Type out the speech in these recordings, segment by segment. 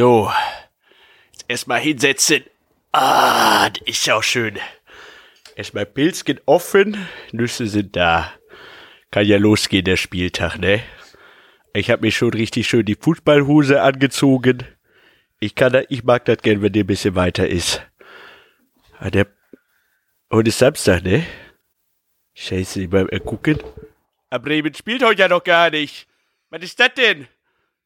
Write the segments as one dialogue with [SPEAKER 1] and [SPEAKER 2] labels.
[SPEAKER 1] So, jetzt erstmal hinsetzen. Ah, das ist auch schön. Erstmal Pilzchen offen, Nüsse sind da. Kann ja losgehen, der Spieltag, ne? Ich hab mir schon richtig schön die Fußballhose angezogen. Ich kann da, ich mag das gern, wenn der ein bisschen weiter ist. Ah, der, heute ist Samstag, ne? Scheiße, mal äh, gucken. Ah, Bremen spielt heute ja noch gar nicht. Was ist das denn?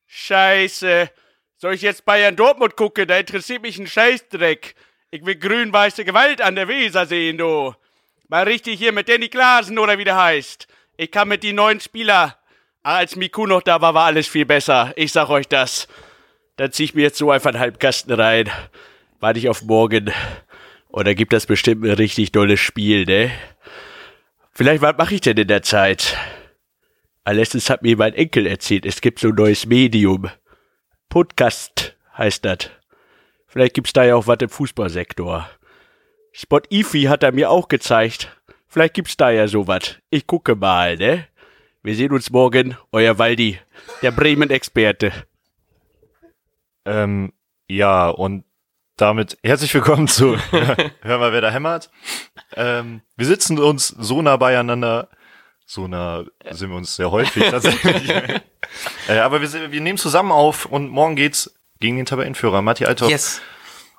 [SPEAKER 1] Scheiße. Soll ich jetzt Bayern Dortmund gucken? Da interessiert mich ein Scheißdreck. Ich will grün-weiße Gewalt an der Weser sehen, du. Mal richtig hier mit Danny Glasen oder wie der heißt. Ich kann mit die neuen Spieler. Ah, als Miku noch da war, war alles viel besser. Ich sag euch das. Dann zieh ich mir jetzt so einfach einen halben Kasten rein. Warte ich auf morgen. Und dann gibt das bestimmt ein richtig dolles Spiel, ne? Vielleicht, was mache ich denn in der Zeit? Letztens hat mir mein Enkel erzählt, es gibt so ein neues Medium. Podcast heißt das. Vielleicht gibt's da ja auch was im Fußballsektor. Spot Ifi hat er mir auch gezeigt. Vielleicht gibt's da ja sowas. Ich gucke mal, ne? Wir sehen uns morgen, euer Waldi, der Bremen-Experte.
[SPEAKER 2] Ähm, ja, und damit herzlich willkommen zu Hör mal, wer da hämmert. Ähm, wir sitzen uns so nah beieinander. So nah sind wir uns sehr häufig tatsächlich. äh, aber wir, wir nehmen zusammen auf und morgen geht's gegen den Tabellenführer Matti Althoff.
[SPEAKER 3] Yes.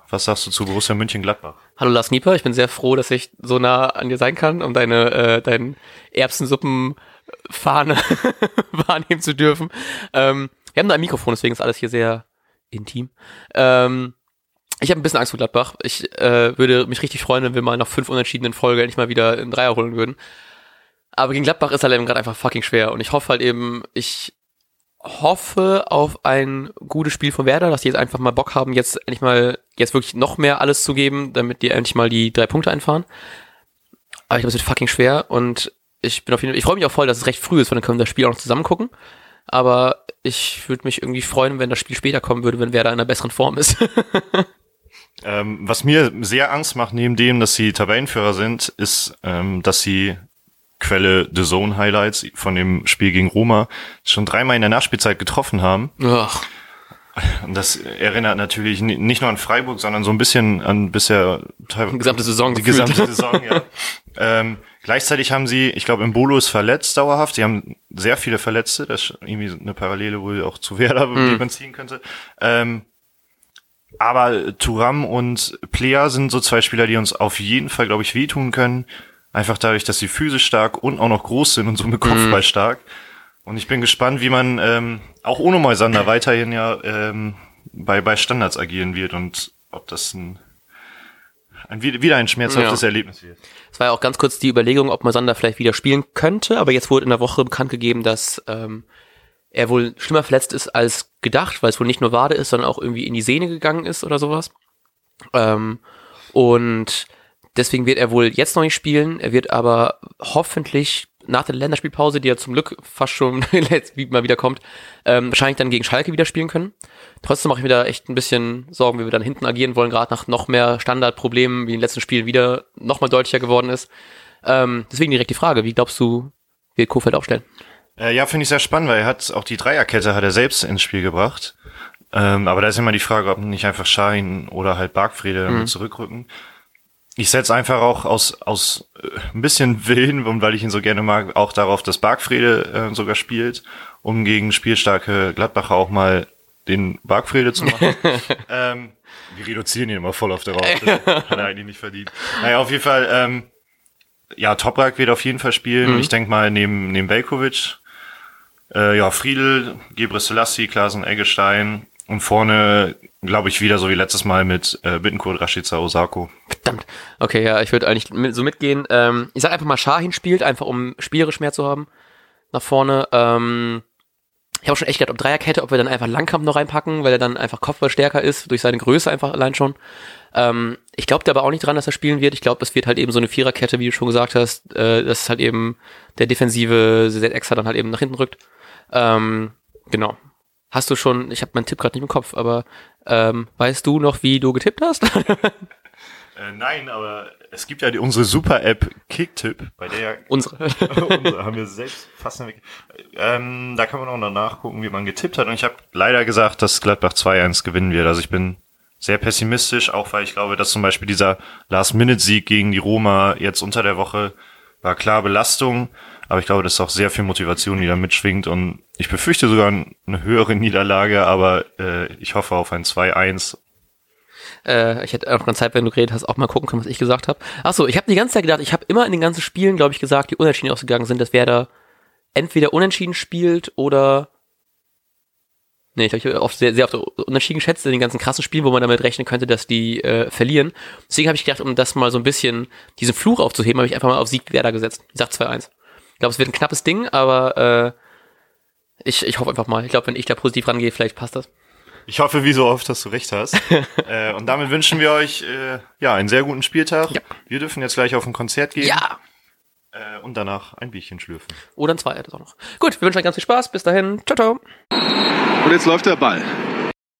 [SPEAKER 2] Was sagst du zu Borussia München-Gladbach?
[SPEAKER 3] Hallo Lars Nieper, ich bin sehr froh, dass ich so nah an dir sein kann, um deine äh, deinen Erbsensuppen-Fahne wahrnehmen zu dürfen. Ähm, wir haben da ein Mikrofon, deswegen ist alles hier sehr intim. Ähm, ich habe ein bisschen Angst vor Gladbach. Ich äh, würde mich richtig freuen, wenn wir mal nach fünf unentschiedenen Folgen endlich mal wieder einen Dreier holen würden. Aber gegen Gladbach ist halt eben gerade einfach fucking schwer. Und ich hoffe halt eben, ich hoffe auf ein gutes Spiel von Werder, dass die jetzt einfach mal Bock haben, jetzt endlich mal, jetzt wirklich noch mehr alles zu geben, damit die endlich mal die drei Punkte einfahren. Aber ich glaube, es wird fucking schwer und ich bin auf jeden Fall, ich freue mich auch voll, dass es recht früh ist, weil dann können wir das Spiel auch noch zusammen gucken. Aber ich würde mich irgendwie freuen, wenn das Spiel später kommen würde, wenn Werder in einer besseren Form ist.
[SPEAKER 2] Ähm, was mir sehr Angst macht, neben dem, dass sie Tabellenführer sind, ist, ähm, dass sie Quelle The Zone Highlights von dem Spiel gegen Roma schon dreimal in der Nachspielzeit getroffen haben.
[SPEAKER 3] Ach,
[SPEAKER 2] Und das erinnert natürlich ni- nicht nur an Freiburg, sondern so ein bisschen an bisher
[SPEAKER 3] die gesamte Saison.
[SPEAKER 2] die
[SPEAKER 3] gefühlt.
[SPEAKER 2] gesamte Saison, ja. ähm, gleichzeitig haben sie, ich glaube, Mbolo ist verletzt dauerhaft. Sie haben sehr viele Verletzte. Das ist irgendwie eine Parallele wohl auch zu Werder, die man ziehen könnte. Ähm, aber Turam und Plea sind so zwei Spieler, die uns auf jeden Fall, glaube ich, wehtun können. Einfach dadurch, dass sie physisch stark und auch noch groß sind und so mit Kopfball stark. Und ich bin gespannt, wie man ähm, auch ohne Moisander weiterhin ja ähm, bei, bei Standards agieren wird und ob das ein, ein wieder ein schmerzhaftes
[SPEAKER 3] Ja.
[SPEAKER 2] Erlebnis wird.
[SPEAKER 3] Es war ja auch ganz kurz die Überlegung, ob Mosander vielleicht wieder spielen könnte, aber jetzt wurde in der Woche bekannt gegeben, dass ähm, er wohl schlimmer verletzt ist als gedacht, weil es wohl nicht nur Wade ist, sondern auch irgendwie in die Sehne gegangen ist oder sowas. Ähm, und deswegen wird er wohl jetzt noch nicht spielen. Er wird aber hoffentlich nach der Länderspielpause, die ja zum Glück fast schon mal wieder kommt, ähm, wahrscheinlich dann gegen Schalke wieder spielen können. Trotzdem mache ich mir da echt ein bisschen Sorgen, wie wir dann hinten agieren wollen, gerade nach noch mehr Standardproblemen, wie in den letzten Spielen wieder noch mal deutlicher geworden ist. Ähm, deswegen direkt die Frage, wie glaubst du, wird Kofeld aufstellen?
[SPEAKER 2] Äh, ja, finde ich sehr spannend, weil er hat auch die Dreierkette hat er selbst ins Spiel gebracht. Ähm, aber da ist immer die Frage, ob nicht einfach Schein oder halt Bargfrede damit zurückrücken. Ich setze einfach auch aus, aus äh, ein bisschen Willen, und weil ich ihn so gerne mag, auch darauf, dass Bargfrede äh, sogar spielt, um gegen spielstarke Gladbacher auch mal den Bargfrede zu machen. ähm, wir reduzieren ihn immer voll auf darauf. Das hat er eigentlich nicht verdient. Naja, auf jeden Fall, ähm, ja, Toprak wird auf jeden Fall spielen. Ich denke mal neben, neben Velkovic. Äh, ja, Friedel, Gebre Selassie, Klasen Eggestein und vorne, glaube ich, wieder so wie letztes Mal mit äh, Bittenkurt, Rashica, Osako.
[SPEAKER 3] Verdammt. Okay, ja, ich würde eigentlich mit, so mitgehen. Ähm, ich sag einfach mal, Shahin spielt, einfach um spielerisch mehr zu haben. Nach vorne. Ähm, ich habe schon echt gedacht, ob Dreierkette, ob wir dann einfach Langkamp noch reinpacken, weil er dann einfach Kopfball stärker ist, durch seine Größe einfach allein schon. Ähm, ich glaube da aber auch nicht dran, dass er spielen wird. Ich glaube, es wird halt eben so eine Viererkette, wie du schon gesagt hast, äh, dass halt eben der defensive ZXer dann halt eben nach hinten rückt. Ähm, genau. Hast du schon, ich habe meinen Tipp gerade nicht im Kopf, aber ähm, weißt du noch, wie du getippt hast?
[SPEAKER 2] Äh, nein, aber es gibt ja die, unsere Super-App Kicktip, bei der ja
[SPEAKER 3] Unsere.
[SPEAKER 2] unsere haben wir selbst fast. Ähm, da kann man auch noch nachgucken, wie man getippt hat. Und ich habe leider gesagt, dass Gladbach 2-1 gewinnen wird. Also ich bin sehr pessimistisch, auch weil ich glaube, dass zum Beispiel dieser Last-Minute-Sieg gegen die Roma jetzt unter der Woche war klar Belastung. Aber ich glaube, dass auch sehr viel Motivation, die da mitschwingt. Und ich befürchte sogar eine höhere Niederlage, aber äh, ich hoffe auf ein 2-1
[SPEAKER 3] Äh, ich hätte auch noch Zeit, wenn du geredet hast, auch mal gucken können, was ich gesagt habe. Achso, ich habe die ganze Zeit gedacht, ich habe immer in den ganzen Spielen, glaube ich, gesagt, die unentschieden ausgegangen sind, dass Werder entweder unentschieden spielt oder Nee, ich glaube, ich habe oft sehr, sehr oft unentschieden geschätzt in den ganzen krassen Spielen, wo man damit rechnen könnte, dass die äh, verlieren. Deswegen habe ich gedacht, um das mal so ein bisschen, diesen Fluch aufzuheben, habe ich einfach mal auf Sieg Werder gesetzt. Ich sag 2-1. Ich glaube, es wird ein knappes Ding, aber äh, ich, ich hoffe einfach mal. Ich glaube, wenn ich da positiv rangehe, vielleicht passt das.
[SPEAKER 2] Ich hoffe, wie so oft, dass du recht hast. äh, und damit wünschen wir euch äh, ja einen sehr guten Spieltag.
[SPEAKER 3] Ja.
[SPEAKER 2] Wir dürfen jetzt gleich auf ein Konzert gehen
[SPEAKER 3] Ja!
[SPEAKER 2] äh, und danach ein Bierchen schlürfen.
[SPEAKER 3] Oder ein Zweier, das auch noch. Gut, wir wünschen euch ganz viel Spaß. Bis dahin. Ciao, ciao.
[SPEAKER 4] Und jetzt läuft der Ball.